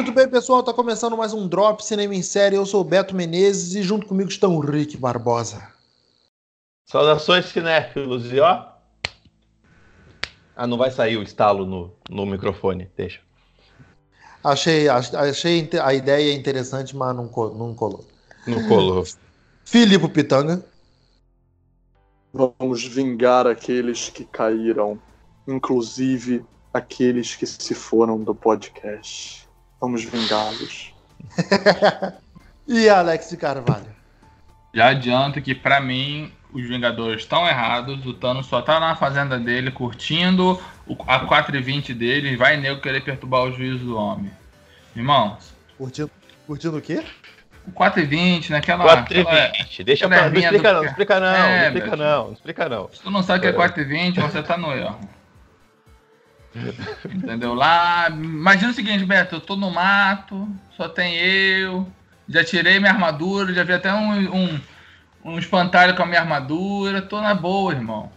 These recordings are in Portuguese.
Muito bem, pessoal, tá começando mais um Drop Cinema em Série. Eu sou o Beto Menezes e junto comigo estão o Rick Barbosa. Saudações cinéfilos e ó. Ah, não vai sair o estalo no, no microfone, deixa. Achei, achei a ideia interessante, mas não, não colou. Não colou. Filipe Pitanga. Vamos vingar aqueles que caíram, inclusive aqueles que se foram do podcast. Vamos vingá-los. e Alex de Carvalho? Já adianto que, para mim, os Vingadores estão errados. O Thanos só tá na fazenda dele, curtindo a 4,20 dele. Vai nego querer perturbar o juízo do homem. Irmão. Curtindo, curtindo o quê? O 4,20, naquela. 4,20. Deixa pra. Não explica, não, não explica não, é, não explica não, não explica não. Se tu não sabe o que é 4,20, você tá no erro. Entendeu? Lá. Imagina o seguinte, Beto, eu tô no mato, só tem eu. Já tirei minha armadura, já vi até um, um, um espantalho com a minha armadura. Tô na boa, irmão.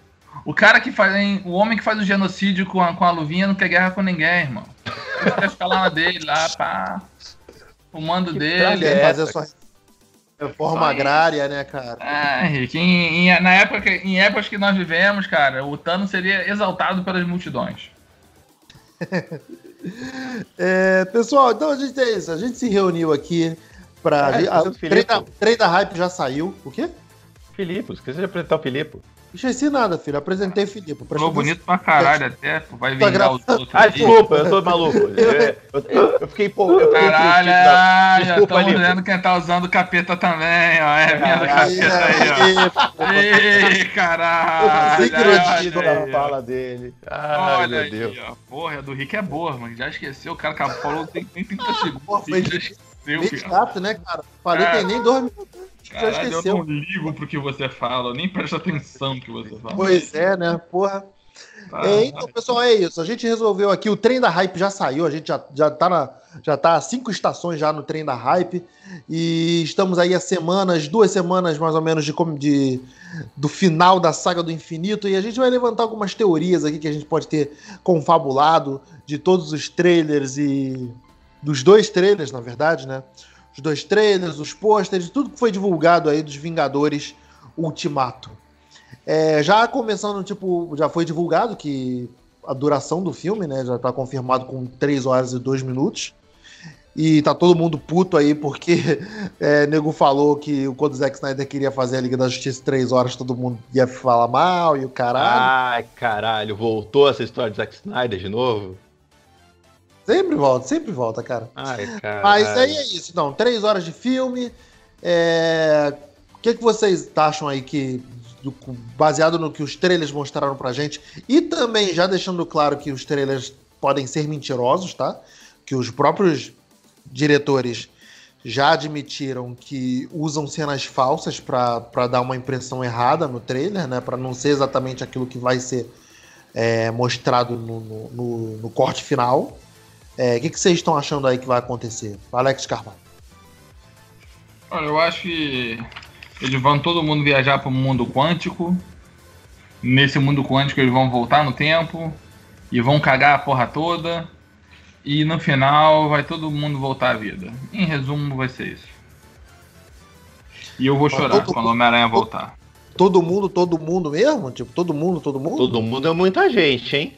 O cara que faz. O homem que faz o genocídio com a, com a luvinha não quer guerra com ninguém, irmão. Ele quer ficar lá na dele, lá, pá. O mando que dele. É fazer sua reforma agrária, né, cara? É, Henrique, em, em, na época, em épocas que nós vivemos, cara, o Thanos seria exaltado pelas multidões. É, pessoal, então a gente é isso. A gente se reuniu aqui para. É, a, trem da hype já saiu. O quê? Filipe, esqueci de apresentar o Filipe. Esqueci nada, filho. Apresentei Filipe. Ficou bonito pra caralho até. Vai vir os outros. Ah, desculpa, eu tô maluco. Eu, eu, eu fiquei pouco. Caralho, ah, já estamos vendo quem tá usando capeta também, ó. É minha do capeta aí, ó. Ei, caralho. Sincronismo na fala dele. Ai, olha meu Deus. Aí, ó. Porra, a do Rick é boa, mano. Já esqueceu. O cara falou tem nem 30 segundos. Porra, foi já esqueceu, chato, né, cara? Falei, tem nem dois minutos. Caralho, eu não ligo pro que você fala, nem presto atenção no que você fala. Pois é, né? Porra. Ah, é, então, pessoal, é isso. A gente resolveu aqui, o trem da hype já saiu, a gente já, já, tá, na, já tá cinco estações já no trem da hype. E estamos aí a semanas, duas semanas mais ou menos de, de, do final da saga do infinito. E a gente vai levantar algumas teorias aqui que a gente pode ter confabulado de todos os trailers e. Dos dois trailers, na verdade, né? os dois trailers, os pôsteres, tudo que foi divulgado aí dos Vingadores Ultimato. É, já começando, tipo, já foi divulgado que a duração do filme, né, já tá confirmado com 3 horas e 2 minutos. E tá todo mundo puto aí porque é, nego falou que quando o Zack Snyder queria fazer a Liga da Justiça em 3 horas, todo mundo ia falar mal e o caralho. Ai, caralho, voltou essa história de Zack Snyder de novo? Sempre volta, sempre volta, cara. Ai, cara. Mas aí é isso. Não, três horas de filme. É... O que, que vocês acham aí que. Baseado no que os trailers mostraram pra gente. E também já deixando claro que os trailers podem ser mentirosos, tá? Que os próprios diretores já admitiram que usam cenas falsas para dar uma impressão errada no trailer, né? Para não ser exatamente aquilo que vai ser é, mostrado no, no, no, corte final. É, o que, que vocês estão achando aí que vai acontecer? Alex Carvalho. Olha, eu acho que eles vão todo mundo viajar para o mundo quântico. Nesse mundo quântico eles vão voltar no tempo e vão cagar a porra toda. E no final vai todo mundo voltar à vida. Em resumo, vai ser isso. E eu vou chorar todo quando o Homem-Aranha voltar. Todo mundo, todo mundo mesmo? Tipo, todo mundo, todo mundo? Todo mundo é muita gente, hein?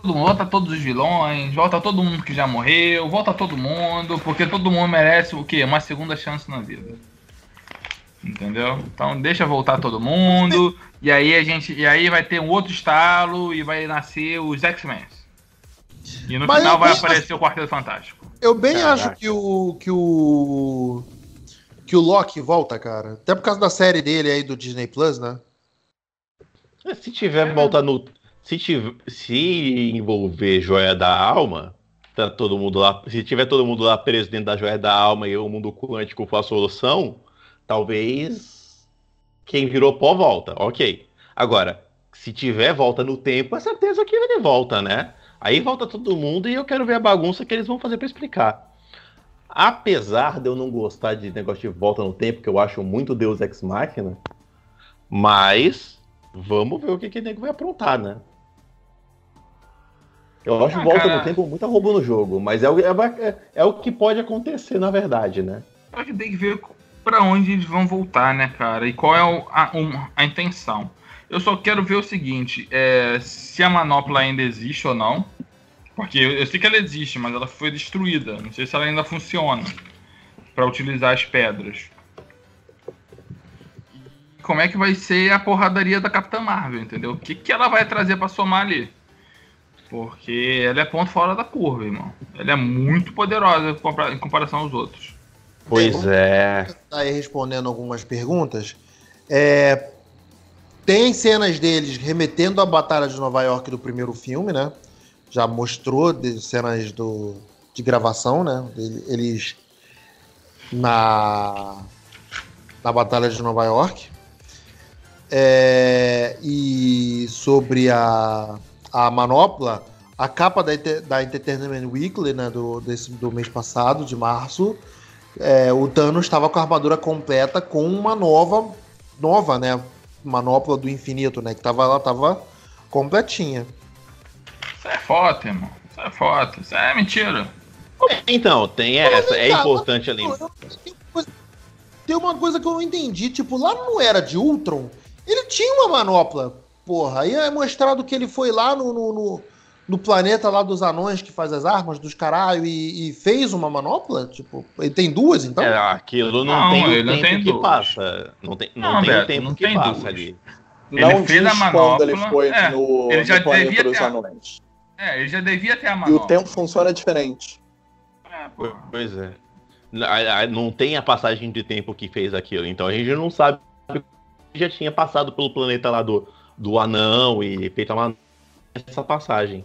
Todo mundo, volta todos os vilões, volta todo mundo que já morreu, volta todo mundo, porque todo mundo merece o quê? Uma segunda chance na vida. Entendeu? Então deixa voltar todo mundo, e aí a gente. E aí vai ter um outro estalo e vai nascer os X-Men. E no Mas final vai aparecer acho... o Quarteto Fantástico. Eu bem Caraca. acho que o. que o. que o Loki volta, cara. Até por causa da série dele aí do Disney Plus, né? Se tiver é. volta no se, tiver, se envolver joia da alma, tá todo mundo lá. Se tiver todo mundo lá preso dentro da joia da alma e o mundo quântico for a solução, talvez quem virou pó volta. Ok. Agora, se tiver volta no tempo, é certeza que ele volta, né? Aí volta todo mundo e eu quero ver a bagunça que eles vão fazer para explicar. Apesar de eu não gostar de negócio de volta no tempo, que eu acho muito Deus Ex Machina, mas vamos ver o que que nego vai aprontar, né? Eu acho Ah, volta cara. no tempo muito roubo no jogo, mas é o, é, é o que pode acontecer, na verdade, né? Só que tem que ver pra onde eles vão voltar, né, cara? E qual é o- a, um- a intenção. Eu só quero ver o seguinte: é, se a manopla ainda existe ou não. Porque eu, eu sei que ela existe, mas ela foi destruída. Não sei se ela ainda funciona pra utilizar as pedras. E como é que vai ser a porradaria da Capitã Marvel, entendeu? O que, que ela vai trazer pra somar ali? Porque ela é ponto fora da curva, irmão. Ela é muito poderosa em compara- em comparação aos outros. Pois é. tá aí respondendo algumas perguntas. É, tem cenas deles remetendo à Batalha de Nova York do primeiro filme, né? Já mostrou de- cenas do, de gravação, né? Ele- Eles na, na Batalha de Nova York. É, e sobre a, a manopla, a capa da, da Entertainment Weekly, né? Do, desse, do mês passado, de março, é, o Thanos estava com a armadura completa com uma nova, nova, né? Manopla do infinito, né? Que tava, ela tava completinha. Isso é foto, irmão. Isso é foto. Isso é mentira. Então, tem essa. É importante ali. Tem uma coisa que eu não entendi, tipo, lá no Era de Ultron, ele tinha uma manopla, porra. Aí é mostrado que ele foi lá no, no, no- no planeta lá dos anões que faz as armas, dos caralho, e, e fez uma manopla? Tipo, ele tem duas, então? É, aquilo não, Não, tem o ele não tempo tem que duas. passa. Não tem, não Não, tem o Beto, tempo não que tem passa duas. ali. Ele Não fez diz a manopla, quando ele foi é, no, ele já no planeta devia dos ter- anões. É, ele já devia ter a E manopla. o tempo funciona diferente. É. Pois é. A- a- Não tem a passagem de tempo que fez aquilo. Então a gente não sabe que já tinha passado pelo planeta lá do, do anão e feito uma, essa passagem.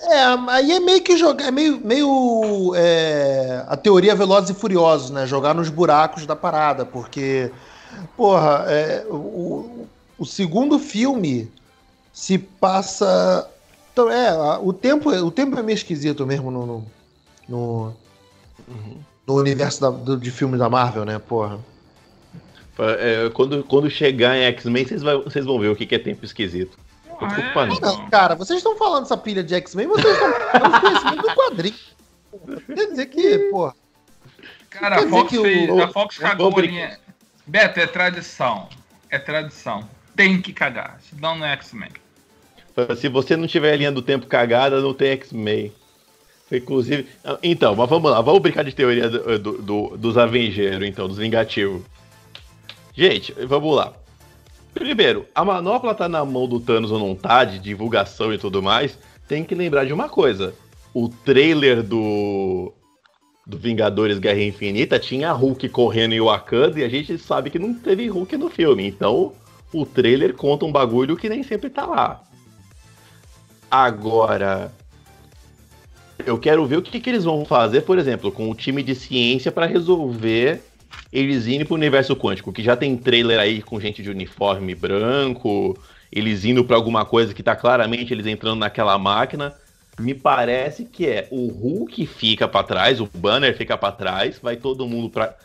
É, aí é meio que jogar, é meio, meio é, a teoria Velozes e Furiosos, né? Jogar nos buracos da parada, porque, porra, é, o, o segundo filme se passa. Então, é, o tempo, o tempo é meio esquisito mesmo no, no, no, no universo da- do- de filmes da Marvel, né, porra? É, quando, quando chegar em X-Men, vocês, vão ver o que, que é tempo esquisito. Ah, Desculpa, é, não. Não, cara, vocês estão falando essa pilha de X-Men, vocês estão falando conhecimento do quadrinho. Quer dizer que, porra. Cara, a Fox, que o- fez, a Fox cagou a linha. Beto, é tradição. É tradição. Tem que cagar. Senão não é X-Men. Se você não tiver a linha do tempo cagada, não tem X-Men. Inclusive. Então, mas vamos lá, vamos brincar de teoria do- do- do- dos Avengers, então, dos Vingativos. Gente, vamos lá. Primeiro, a manopla tá na mão do Thanos ou não tá, de divulgação e tudo mais. Tem que lembrar de uma coisa. O trailer do. Do Vingadores Guerra Infinita tinha Hulk correndo em Wakanda e a gente sabe que não teve Hulk no filme. Então, o trailer conta um bagulho que nem sempre tá lá. Agora, eu quero ver o que, que eles vão fazer, por exemplo, com o time de ciência para resolver eles irem pro universo quântico, que já tem trailer aí com gente de uniforme branco, eles indo para alguma coisa que tá claramente eles entrando naquela máquina. Me parece que é o Hulk fica para trás, o Banner fica para trás, vai todo mundo pra,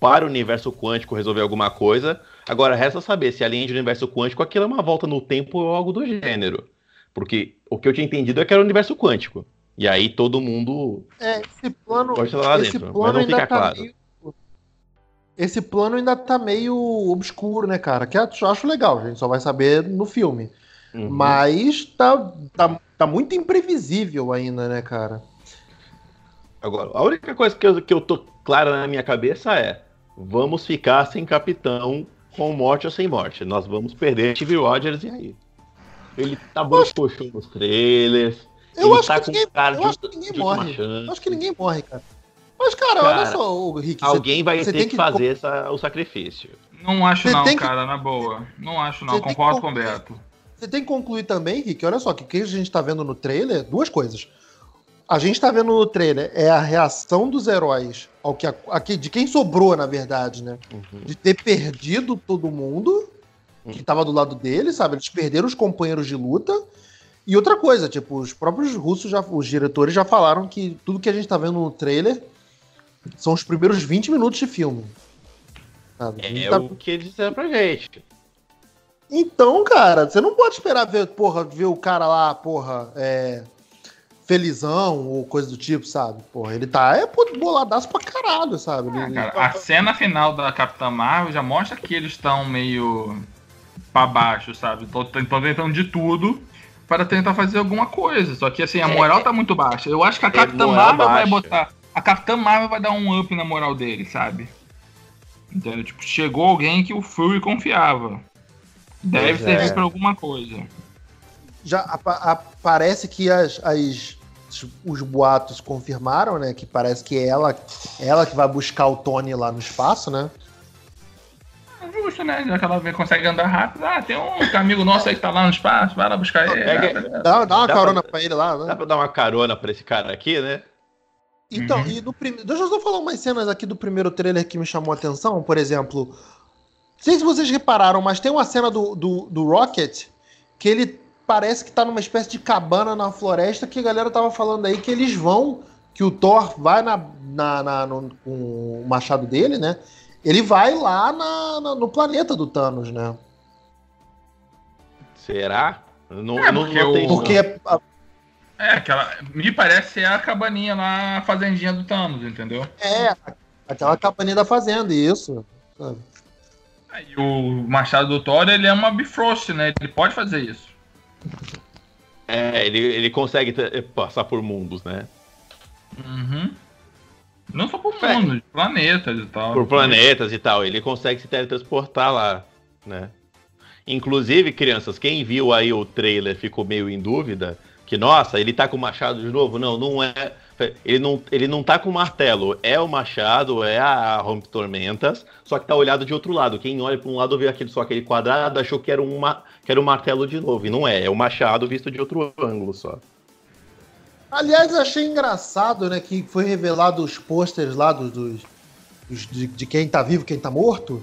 para o universo quântico resolver alguma coisa. Agora resta saber se além de universo quântico aquilo é uma volta no tempo ou algo do gênero. Porque o que eu tinha entendido é que era o universo quântico. E aí todo mundo É, esse plano. pode estar lá esse dentro, mas plano não ainda fica tá claro. meio. Esse plano ainda tá meio obscuro, né, cara? Que eu acho legal, a gente só vai saber no filme. Uhum. Mas tá, tá, tá muito imprevisível ainda, né, cara? Agora, a única coisa que eu, que eu tô clara na minha cabeça é: vamos ficar sem capitão com morte ou sem morte. Nós vamos perder Steve Rogers e aí. Ele tá brocochô nos trailers. Eu acho tá que ninguém- cara eu de, acho que ninguém morre. Eu acho que ninguém morre, cara. Mas, cara, Cara, olha só, ô, Rick. você- Alguém vai você ter tem que, que fazer essa- o sacrifício. Não acho Você não, tem que- cara, na boa. Não acho não. Concordo com o. Beto. Você tem que concluir também, Rick, olha só, que o que a gente tá vendo no trailer, duas coisas. A gente tá vendo no trailer é a reação dos heróis ao que, a- a que- de quem sobrou, na verdade, né? Uhum. De ter perdido todo mundo que tava do lado deles, sabe? Eles perderam os companheiros de luta. E outra coisa, tipo, os próprios russos, já, os diretores já falaram que tudo que a gente tá vendo no trailer são os primeiros 20 minutos de filme. Sabe? É tá- o que eles disseram pra gente. Então, cara, você não pode esperar ver, porra, ver o cara lá, porra, é, felizão ou coisa do tipo, sabe? Porra, ele tá é boladaço pra caralho, sabe? Ah, Ele- cara, ele- a cena final da Capitã Marvel já mostra que eles estão meio pra baixo, sabe? Estão tentando de tudo para tentar fazer alguma coisa. Só que assim, a moral tá muito baixa. Eu acho que a Capitã Marvel vai botar. A Capitã Marvel vai dar um up na moral dele, sabe? Entendeu? Tipo, chegou alguém que o Fury confiava. Deve Pois servir é. pra alguma coisa. já apa- a- parece que as, as- os boatos confirmaram, né? Que parece que é ela, ela que vai buscar o Tony lá no espaço, né? É Justo, né? Já que ela vê- consegue andar rápido. Ah, tem um amigo nosso aí que tá lá no espaço, vai lá buscar ele. Ah. Dá, dá uma Dá carona pra- pra ele lá, né? Dá pra dar uma carona pra esse cara aqui, né? Então, Uhum. e no primeiro. Deixa eu só falar umas cenas aqui do primeiro trailer que me chamou a atenção. Por exemplo, não sei se vocês repararam, mas tem uma cena do, do, do Rocket que ele parece que tá numa espécie de cabana na floresta que a galera tava falando aí que eles vão, que o Thor vai na, na, na- no, com o machado dele, né? Ele vai lá na- na- no planeta do Thanos, né? Será? Não, É, não, porque não tem Porque É, aquela. Me parece ser a cabaninha lá, a fazendinha do Thanos, entendeu? é aquela cabaninha da fazenda, isso. sabe? E o Machado do Thor, ele é uma Bifrost, né? Ele pode fazer isso. É, ele, ele consegue ter- passar por mundos, né? Uhum. Não só por É. planetas e tal. Por planetas e tal. Ele consegue se teletransportar lá, né? Inclusive, crianças, quem viu aí o trailer ficou meio em dúvida que, nossa, ele tá com o machado de novo? Não, não é. Ele não, ele não tá com o martelo. É o machado, é a Rompe Tormentas, só que tá olhado de outro lado. Quem olha pra um lado vê aquele, só aquele quadrado, achou que era, uma, que era um martelo de novo. E não é, é o machado visto de outro ângulo só. Aliás, achei engraçado, né, que foi revelado os posters lá dos, dos- de, de quem tá vivo, quem tá morto.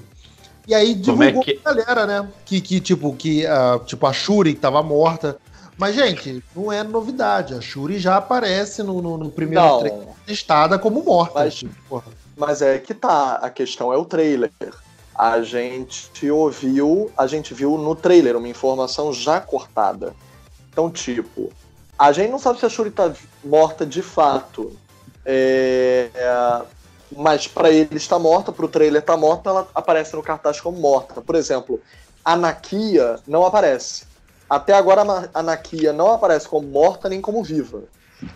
E aí Como é divulgou que- a galera, né? Que, que tipo, que ah, tipo, a Shuri que tava morta. Mas, gente, não é novidade. A Shuri já aparece no, no, no primeiro Não, trailer listada como morta. Mas- Tipo, mas é que tá. A questão é o trailer. A gente ouviu, a gente viu no trailer uma informação já cortada. Então, tipo, a gente não sabe se a Shuri tá morta de fato. É, mas pra ele está morta, pro trailer tá morta, ela aparece no cartaz como morta. Por exemplo, a Nakia não aparece. Até agora a Ma- a Nakia não aparece como morta nem como viva.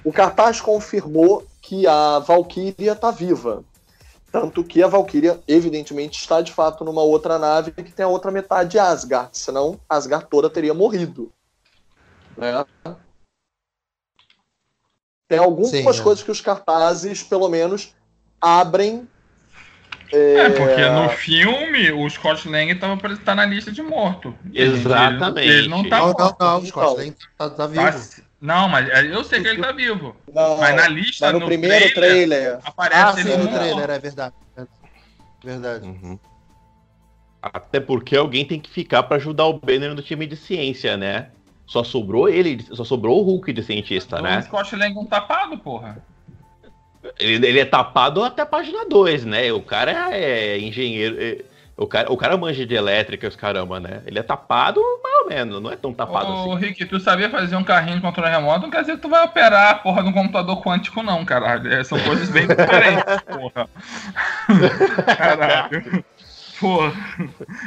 O cartaz confirmou que a Valkyria tá viva. Tanto que a Valkyria, evidentemente, está de fato numa outra nave que tem a outra metade de Asgard. Senão, Asgard toda teria morrido. Né? Tem algumas Sim, é. coisas que os cartazes, pelo menos, abrem. É, porque no filme o Scott Lang tava, pra- tá na lista de morto. Ele- Exatamente. Ele, não tá Não, morto. não, não. O Então. Scott Lang tá, tá vivo. Tá- Não, mas é, eu sei que ele tá vivo. Não, Mas na lista, mas no, no primeiro trailer, aparece Ah, ele sim, no trailer, é verdade. Verdade. Uhum. Até porque alguém tem que ficar pra ajudar o Banner no time de ciência, né? Só sobrou ele, só sobrou o Hulk de cientista, O né? Scott Lang um tapado, porra. Ele, ele é tapado até a página 2, né? O cara é engenheiro. é- o, cara, o cara manja de elétrica, os caramba, né? Ele é tapado, mais ou menos, não é tão tapado Ô, assim. Rick, tu sabia fazer um carrinho de controle remoto, não quer dizer que tu vai operar a porra de um computador quântico, não, caralho. É, São coisas bem diferentes, porra. Caralho. Porra.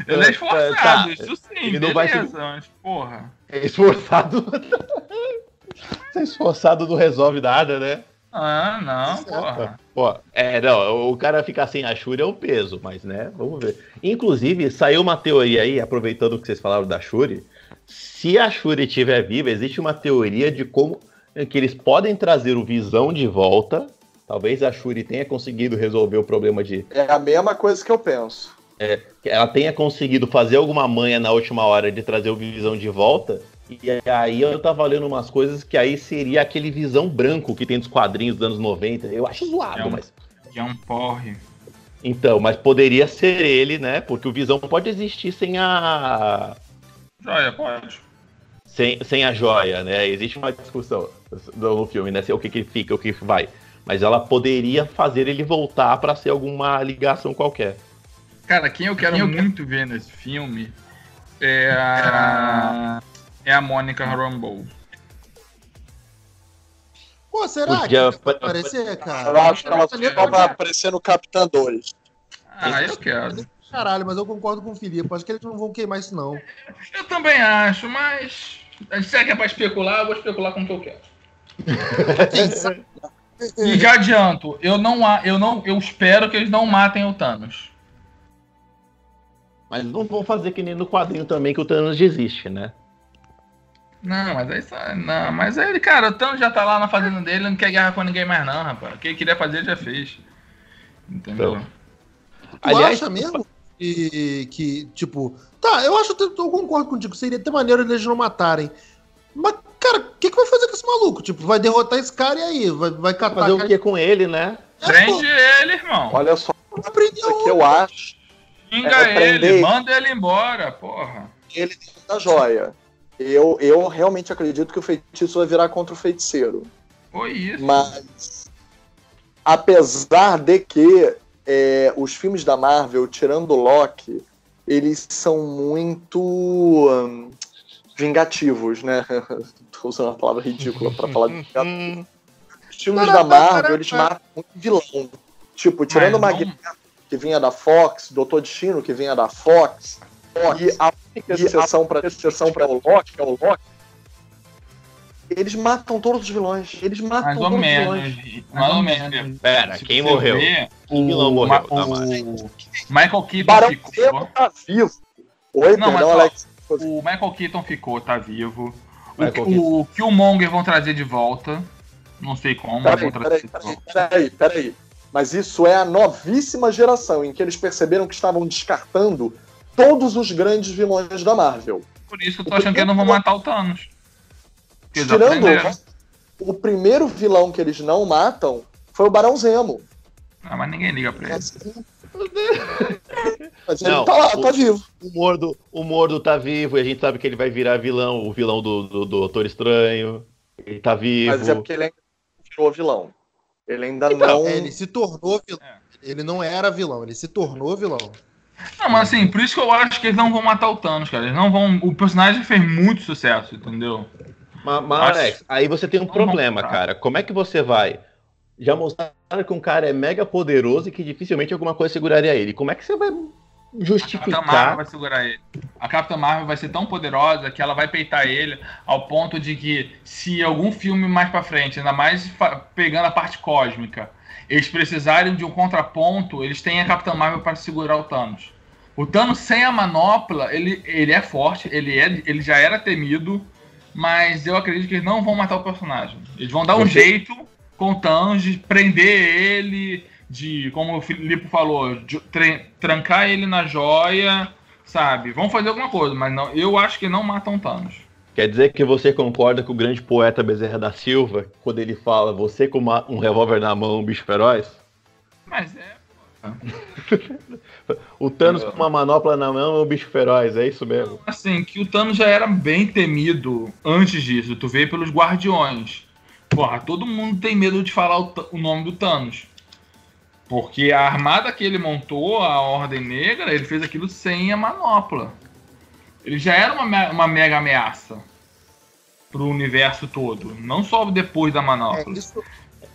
Ele é esforçado, Tá. isso sim, Ele não vai beleza, mas, porra. É esforçado. Ser esforçado não resolve nada, né? Ah, não, porra. Pô, é, não, o cara ficar sem a Shuri é um peso, mas né, vamos ver. Inclusive, saiu uma teoria aí, aproveitando que vocês falaram da Shuri, se a Shuri estiver viva, existe uma teoria de como que eles podem trazer o Visão de volta. Talvez a Shuri tenha conseguido resolver o problema de é a mesma coisa que eu penso. que ela tenha conseguido fazer alguma manha na última hora de trazer o Visão de volta. E aí eu tava lendo umas coisas que aí seria aquele Visão branco que tem dos quadrinhos dos anos 90. Eu acho zoado, É um- mas John Porre. então, mas poderia ser ele, né? Porque o Visão pode existir sem a Joia, pode. sem, sem a joia, né? Existe uma discussão no filme, né? Se é o que, que fica, o que vai. Mas ela poderia fazer ele voltar pra ser alguma ligação qualquer. Cara, quem eu quero muito ver nesse filme é a, é a Mônica Rambeau. Pô, será Podia- que vai aparecer, cara? Eu acho que ela só pra vai aparecer no Capitã 2. Ah, eu quero. Caralho, mas eu concordo com o Felipe. Acho que eles não vão queimar isso, não. Eu também acho, mas. Se é que é pra especular, eu vou especular com o que eu quero. E já adianto, eu não, eu não, eu espero que eles não matem o Thanos. Mas não vão fazer que nem no quadrinho também que o Thanos desiste, né? Não, mas aí só- não, mas aí ele, cara, o Thanos já tá lá na fazenda dele, não quer guerra com ninguém mais não, rapaz. O que ele queria fazer ele já fez. Entendeu? Então. Tu Aliás, acha mesmo que, que, tipo... Tá, eu acho, eu concordo contigo. Seria até maneiro eles não matarem. Mas, cara, o que, que vai fazer com esse maluco? Tipo, vai derrotar esse cara e aí? Vai, vai catar... Fazer o que com ele, né? É, Prende ele, irmão. Olha só, o que eu acho Xinga é, ele, prender. manda ele embora, porra. ele dentro da joia. Eu, eu realmente acredito que o feitiço vai virar contra o feiticeiro. Foi isso. Mas, apesar de que é, os filmes da Marvel, tirando o Loki, eles são muito hum, vingativos, né? Tô usando uma palavra ridícula pra falar de vingativo. Os filmes da Marvel, eles matam muito vilão. Tipo, tirando o Magneto, que vinha da Fox, Doutor Destino, que vinha da Fox, e a exceção para exceção para o Loki, que é o Loki, eles matam todos os vilões. Eles matam Mais ou todos os menos. vilões. Mais ou menos. Pera, Se quem morreu? ver, Quem o, vilão morreu, o Michael Keaton Barão ficou. Tá vivo. Oi, Não, mas perdão, ó, Alex. O Michael Keaton ficou, tá vivo. Michael O, o Killmonger vão trazer de volta. Não sei como, mas Peraí, vão trazer peraí, de peraí, volta. peraí, peraí. Mas isso é a novíssima geração em que eles perceberam que estavam descartando todos os grandes vilões da Marvel. Por isso eu tô achando que eles não vão matar o Thanos. Tirando aprenderam. o primeiro vilão que eles não matam foi o Barão Zemo. Ah, mas ninguém liga pra ele. Mas ele Não, tá lá, o- tá vivo. O Mordo, o Mordo tá vivo e a gente sabe que ele vai virar vilão, o vilão do, do, do Doutor Estranho. Ele tá vivo. Mas é porque ele ainda não virou vilão. Ele ainda Então, não. É, ele se tornou vilão. Ele não era vilão, ele se tornou vilão. Não, mas assim, por isso que eu acho que eles não vão matar o Thanos, cara. Eles não vão. O personagem fez muito sucesso, entendeu? Mas, mas, Acho- Alex, aí você tem um Não, problema, cara. Como é que você vai? Já mostraram que um cara é mega poderoso e que dificilmente alguma coisa seguraria ele. Como é que você vai A Capitã Marvel justificar? vai segurar ele. A Capitã Marvel vai ser tão poderosa que ela vai peitar ele ao ponto de que se algum filme mais pra frente, ainda mais pegando a parte cósmica, eles precisarem de um contraponto, eles têm a Capitã Marvel para segurar o Thanos. O Thanos sem a manopla, ele, ele é forte, ele, é, ele já era temido, mas eu acredito que eles não vão matar o personagem. Eles vão dar um Você- jeito com o Thanos de prender ele, de, como o Filipe falou, trancar ele na joia, sabe? Vão fazer alguma coisa, mas não, eu acho que não matam o Thanos. Quer dizer que você concorda com o grande poeta Bezerra da Silva, quando ele fala você com uma- um revólver na mão, um bicho feroz? Mas é. O Thanos com uma manopla na mão é um bicho feroz, é isso mesmo? Assim, que o Thanos já era bem temido antes disso. Tu vê pelos Guardiões. Porra, todo mundo tem medo de falar o, o nome do Thanos. Porque a armada que ele montou, a Ordem Negra, ele fez aquilo sem a manopla. Ele já era uma, uma mega ameaça pro universo todo. Não só depois da É manopla. isso.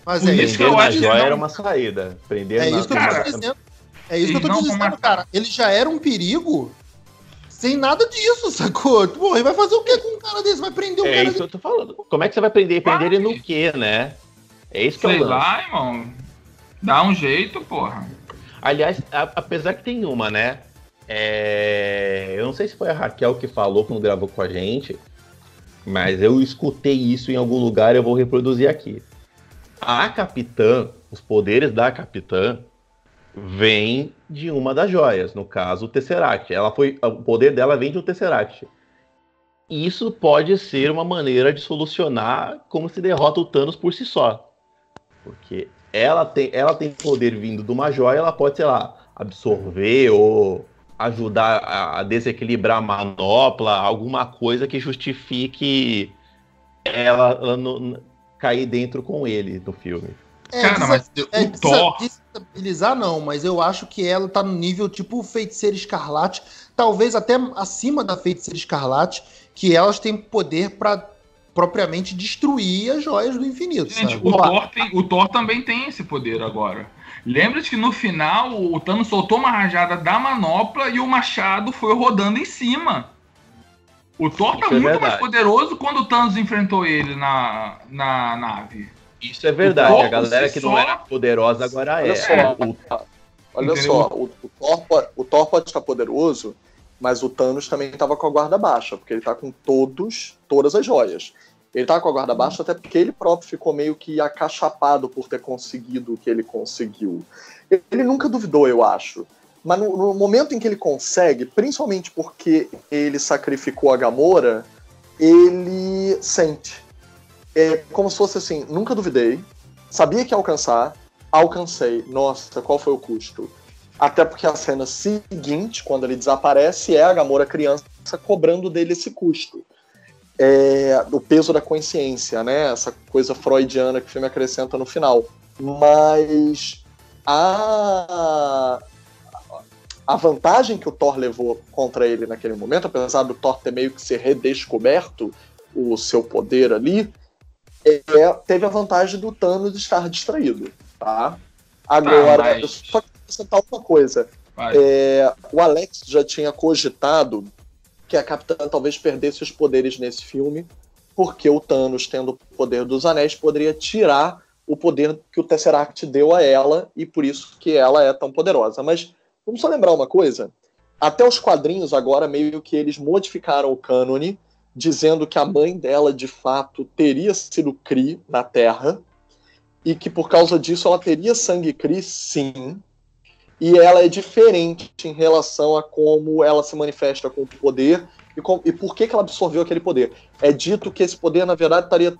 Mas Por é isso que eu acho joia não- era uma saída. Prender É na, isso que eu tô dizendo. É isso que eu tô te dizendo, cara. Ele já era um perigo sem nada disso, sacou? Porra, ele vai fazer o que com um cara desse? Vai prender um É cara isso que eu tô falando. Como é que você vai prender? Prender ele no quê, né? É isso que Sei eu lá, irmão. Dá um jeito, porra. Aliás, a- apesar que tem uma, né? É, Eu não sei se foi a Raquel que falou quando gravou com a gente, mas eu escutei isso em algum lugar e eu vou reproduzir aqui. A capitã, os poderes da capitã, vêm de uma das joias, no caso o Tesseract. Ela foi, o poder dela vem de um Tesseract. Isso pode ser uma maneira de solucionar como se derrota o Thanos por si só. Porque ela tem, ela tem poder vindo de uma joia, ela pode, sei lá, absorver ou ajudar a, desequilibrar a manopla, alguma coisa que justifique ela, ela cair dentro com ele no filme. É, Cara, mas é, o Thor... Desestabilizar não, mas eu acho que ela tá no nível tipo Feiticeiro Escarlate, talvez até acima da Feiticeira Escarlate, que elas têm poder para propriamente destruir as joias do infinito. Gente, o Thor, tem, o Thor também tem esse poder agora. Lembra-te que no final o Thanos soltou uma rajada da manopla e o machado foi rodando em cima. O Thor tá Isso tá é muito mais poderoso quando o Thanos enfrentou ele na, na nave. Isso é verdade. A galera que só... não era poderosa agora olha é. Só, o... Olha só, o, o, Thor, o Thor pode estar poderoso, mas o Thanos também estava com a guarda baixa, porque ele tá com todos, todas as joias. Ele tá com a guarda baixa até porque ele próprio ficou meio que acachapado por ter conseguido o que ele conseguiu. Ele nunca duvidou, eu acho. Mas no, no momento em que ele consegue, principalmente porque ele sacrificou a Gamora, ele sente. É como se fosse assim, nunca duvidei, sabia que ia alcançar, alcancei. Nossa, qual foi o custo? Até porque a cena seguinte, quando ele desaparece, é a Gamora criança cobrando dele esse custo é, o peso da consciência, né? Essa coisa freudiana que o filme acrescenta no final. Mas a a vantagem que o Thor levou contra ele naquele momento, apesar do Thor ter meio que ser redescoberto o seu poder ali, é, teve a vantagem do Thanos estar distraído, tá? Agora, ah, mas... só acrescentar uma coisa. É, o Alex já tinha cogitado que a Capitã talvez perdesse os poderes nesse filme, porque o Thanos, tendo o poder dos anéis, poderia tirar o poder que o Tesseract deu a ela, e por isso que ela é tão poderosa. Mas vamos só lembrar uma coisa: até os quadrinhos agora meio que eles modificaram o cânone, dizendo que a mãe dela de fato teria sido Kree na Terra, e que por causa disso ela teria sangue Kree, sim, e ela é diferente em relação a como ela se manifesta com o poder e, com, e por que, que ela absorveu aquele poder. É dito que esse poder, na verdade, estaria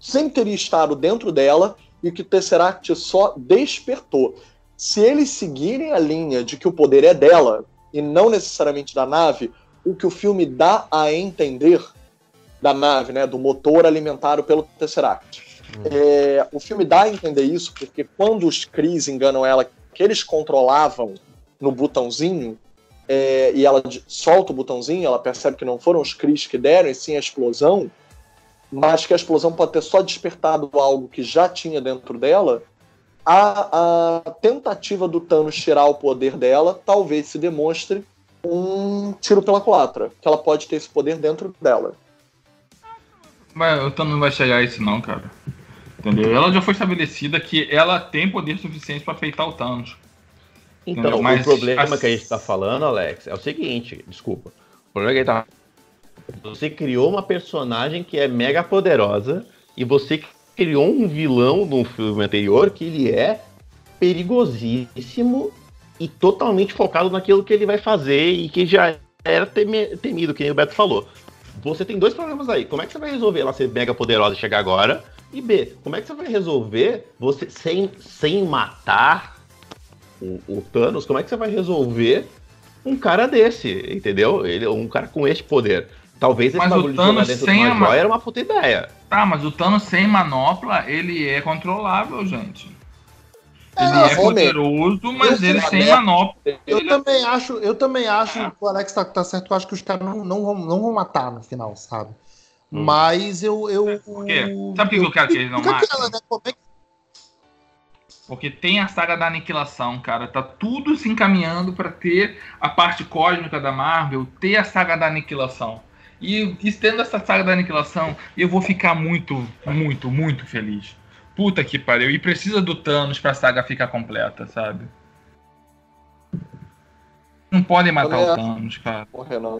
sempre teria estado dentro dela e que o Tesseract só despertou. Se eles seguirem a linha de que o poder é dela e não necessariamente da nave, o que o filme dá a entender da nave, né, do motor alimentado pelo Tesseract. Hum. É, o filme dá a entender isso porque quando os Cris enganam ela que eles controlavam no botãozinho, é, e ela solta o botãozinho, ela percebe que não foram os Cris que deram, e sim a explosão, mas que a explosão pode ter só despertado algo que já tinha dentro dela, a, a tentativa do Thanos tirar o poder dela talvez se demonstre um tiro pela culatra, que ela pode ter esse poder dentro dela. Mas o Thanos não vai chegar a isso não, cara. Entendeu? Ela já foi estabelecida que ela tem poder suficiente para afetar o Thanos. Então, Mas, o problema a... que a gente está falando, Alex, é o seguinte, desculpa. O problema é que tá... Você criou uma personagem que é mega poderosa e você criou um vilão no filme anterior que ele é perigosíssimo e totalmente focado naquilo que ele vai fazer e que já era temido, que o Beto falou. Você tem dois problemas aí. Como é que você vai resolver ela ser mega poderosa e chegar agora? E B, como é que você vai resolver você sem, sem matar o, o Thanos? Como é que você vai resolver um cara desse, entendeu? Ele, um cara com este poder. Talvez esse mas bagulho o Thanos de sem de uma era uma puta ideia. Tá, mas o Thanos sem manopla, ele é controlável, gente. É, ele é, é poderoso, mas ele sem manopla. Eu também acho, eu também acho, ah. o Alex tá, tá certo, eu acho que os caras não, não, vão, não vão matar no final, sabe? Hum. Mas eu. eu é, Por quê? Sabe por que eu quero que eles não matem? Né? Porque tem a saga da aniquilação, cara. Tá tudo se encaminhando para ter a parte cósmica da Marvel, ter a saga da aniquilação. E, e tendo essa saga da aniquilação, eu vou ficar muito, muito, muito feliz. Puta que pariu. E precisa do Thanos pra saga ficar completa, sabe? Não podem matar o Thanos, cara. Porra, não.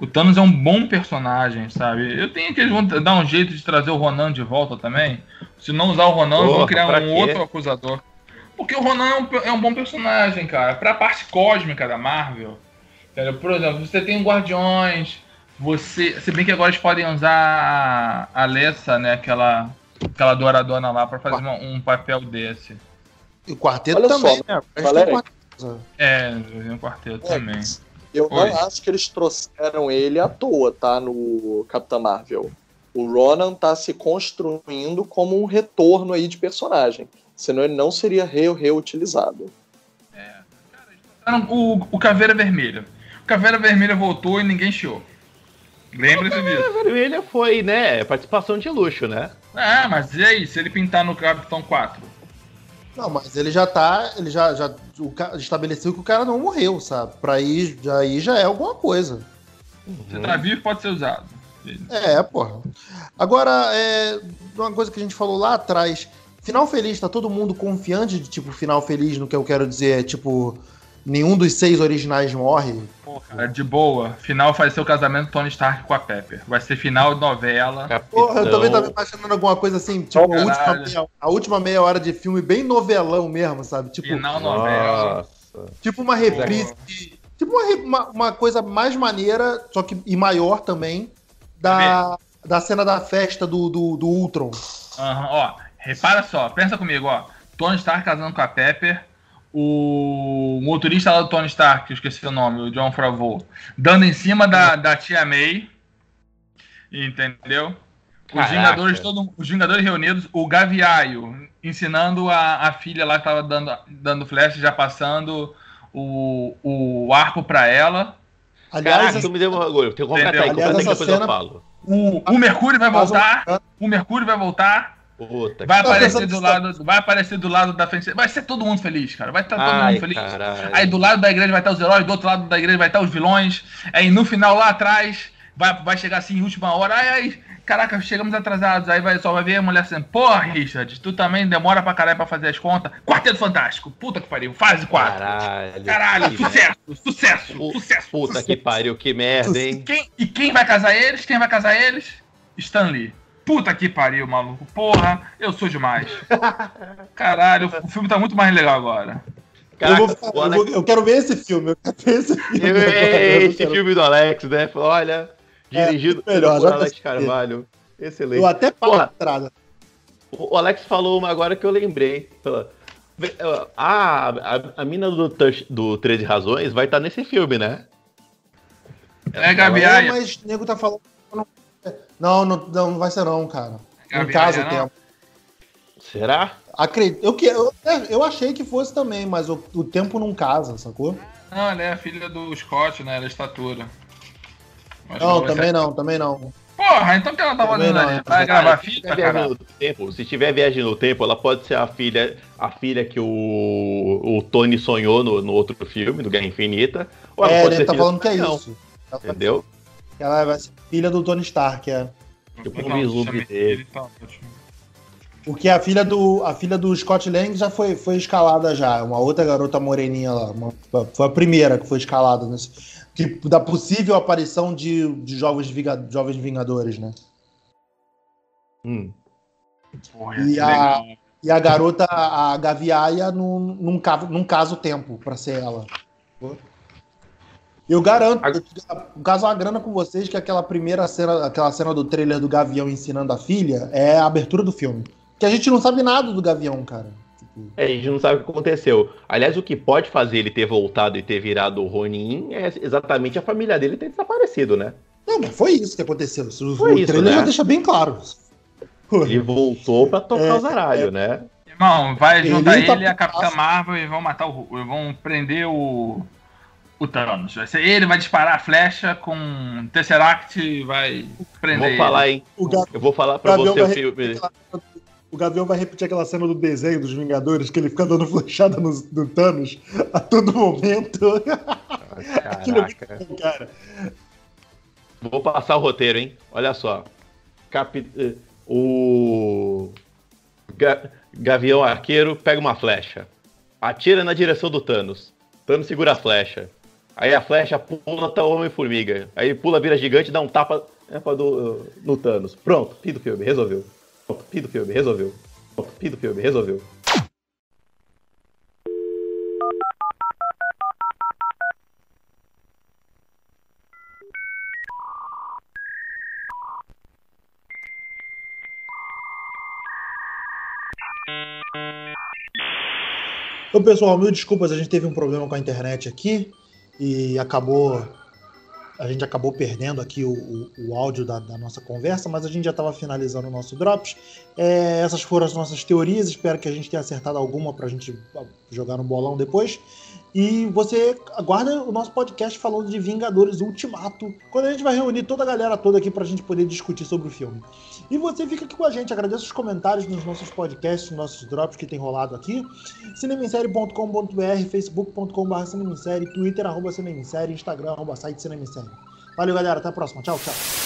O Thanos é um bom personagem, sabe? Eu tenho que eles vão dar um jeito de trazer o Ronan de volta também. Se não usar o Ronan, Porra, vão criar um quê? outro acusador. Porque o Ronan é um, é um, bom personagem, cara. Pra parte cósmica da Marvel. Entendeu? Por exemplo, você tem Guardiões. Você. Se bem que agora eles podem usar a Alessa, né? Aquela, aquela douradona lá, pra fazer uma, um papel desse. E o quarteto Olha também, só, né? É, o quarteto é, também. Eu Oi. não acho que eles trouxeram ele à toa, tá? No Capitão Marvel. O Ronan tá se construindo como um retorno aí de personagem. Senão ele não seria re reutilizado. O, o Caveira Vermelha. O Caveira Vermelha voltou e ninguém chiou. Lembra-se disso. A vermelha foi, né? Participação de luxo, né? É, mas e aí, se ele pintar no Capitão 4? Não, mas ele já tá. Ele já, já o, estabeleceu que o cara não morreu, sabe? Pra ir, já, aí já é alguma coisa. Se tá vivo, pode ser usado. É, porra. Agora, é, uma coisa que a gente falou lá atrás. Final feliz, tá todo mundo confiante de tipo final feliz no que eu quero dizer? É tipo, nenhum dos seis originais morre. Pô, cara, de boa. Final vai ser o casamento do Tony Stark com a Pepper. Vai ser final de novela. Porra, eu também Capitão. tava imaginando alguma coisa assim, tipo, a Caralho. última, meia, a última meia hora de filme bem novelão mesmo, sabe? Tipo, Final novela. Nossa. tipo uma reprise. de- tipo uma, uma, uma coisa mais maneira, só que e maior também, da, da cena da festa do, do, do Ultron. Aham, ó, repara só, pensa comigo, ó. Tony Stark casando com a Pepper, o motorista lá do Tony Stark, eu esqueci o nome, o John Favreau, dando em cima da, da tia May, entendeu? Os Caraca. Vingadores, todo, os Vingadores reunidos, o Gaviaio ensinando a, a filha lá que tava dando, dando flash, já passando o, o arco pra ela. Aliás, Caraca, tu me deu um orgulho. Tem que completar aí, completa que depois essa eu falo. O, o Mercúrio vai voltar, o Mercúrio vai voltar, Puta Vai que- aparecer do lado, vai aparecer do lado da frente. Vai ser todo mundo feliz, cara. Vai estar todo Ai, mundo feliz. caralho. Aí do lado da igreja vai estar os heróis, do outro lado da igreja vai estar os vilões. Aí no final lá atrás vai, vai chegar assim em última hora. Ai, ai, caraca, chegamos atrasados. Aí vai, só vai ver a mulher assim, porra, Richard, tu também demora pra caralho pra fazer as contas. Quarteto Fantástico, puta que pariu, fase 4. Caralho. Caralho, sucesso, sucesso, sucesso. Puta sucesso. que pariu, que merda, hein? Quem, e quem vai casar eles? Quem vai casar eles? Stanley. Puta que pariu, maluco. Porra, eu sou demais. Caralho, o filme tá muito mais legal agora. eu, vou- Caraca, eu, Alex- vou- eu quero ver esse filme. Eu quero ver esse filme. Eu- Eu Esse quero- filme do Alex, né? Olha, dirigido É, melhor, por Alex consegui. Carvalho. Excelente. Eu até pago entrada. O Alex falou uma agora que eu lembrei. A, a, a mina do, do 13 Razões vai estar nesse filme, né? É, É, Gabiaia. mas o nego tá falando. Não, não, não, não vai ser não, cara. Não Gabiaia, casa o tempo. Será? Acredito. Eu, que- eu, é, eu achei que fosse também, mas o, o tempo não casa, sacou? Não, ela é a filha do Scott, né? Ela é estatura. Mas Não, também ser- não, também não. Porra, então o que ela tá fazendo não, ali? é. Vai Cara, gravar se fita, tiver viagem cara? no tempo, se tiver viagem no tempo, ela pode ser a filha, a filha que o, o Tony sonhou no, no outro filme, do Guerra Infinita. Ou ela É, pode ele ser tá filha falando do que é isso. Entendeu? Ela vai ser filha do Tony Stark, é. Vislumbre chame- dele. ele tá. Porque a filha do, a filha do Scott Lang já foi, foi escalada já. Uma outra garota moreninha lá. uma- foi a primeira que foi escalada. Nesse, que, da possível aparição de, de jovens, Vinga- jovens Vingadores, né? Hum. Porra, E que a- legal. E a garota, a Gaviaia, não, não, ca- não casa o tempo pra ser ela. Eu garanto, eu caso uma grana com vocês que aquela primeira cena, aquela cena do trailer do Gavião ensinando a filha é a abertura do filme. Que a gente não sabe nada do Gavião, cara. Tipo, É, a gente não sabe o que aconteceu. Aliás, o que pode fazer ele ter voltado e ter virado o Ronin é exatamente a família dele ter desaparecido, né? Não, mas foi isso que aconteceu. O, Foi o isso, trailer né? já deixa bem claro. Ele voltou pra tocar É, o zaralho, né? Irmão, vai Ele juntar ele, tá e a Capitã. Marvel e vão matar o e Vão prender o. O Thanos. Vai ser ele, vai disparar a flecha com o Tesseract e vai prender Vou falar, hein? Eu vou falar pra você o filme. aquela- o Gavião vai repetir aquela cena do desenho dos Vingadores, que ele fica dando flechada no, no Thanos a todo momento. Aquilo é Caraca. bom, cara. Vou passar o roteiro, hein? Olha só. Eh, O Ga- Gavião Arqueiro pega uma flecha. Atira na direção do Thanos. Thanos segura a flecha. Aí a flecha pula até o Homem-Formiga. Aí pula, vira gigante dá um tapa pra do, no Thanos. Pronto, fim do filme, resolveu. Pronto, fim do filme, resolveu. Pronto, fim do filme, resolveu. Então, pessoal, mil desculpas, a gente teve um problema com a internet aqui e acabou a gente acabou perdendo aqui o, o, o áudio da, da, nossa conversa, mas a gente já estava finalizando o nosso Drops. É, essas foram as nossas teorias, espero que a gente tenha acertado alguma para a gente jogar no bolão depois. E você aguarda o nosso podcast falando de Vingadores Ultimato, quando a gente vai reunir toda a galera toda aqui para a gente poder discutir sobre o filme. E você fica aqui com a gente, agradeço os comentários nos nossos podcasts, nos nossos drops que tem rolado aqui. cinemissérie.com.br, facebook.com.br cinemissérie, twitter, arroba cinemissérie, instagram, arroba site cinemissérie. Valeu, galera, até a próxima. Tchau, tchau.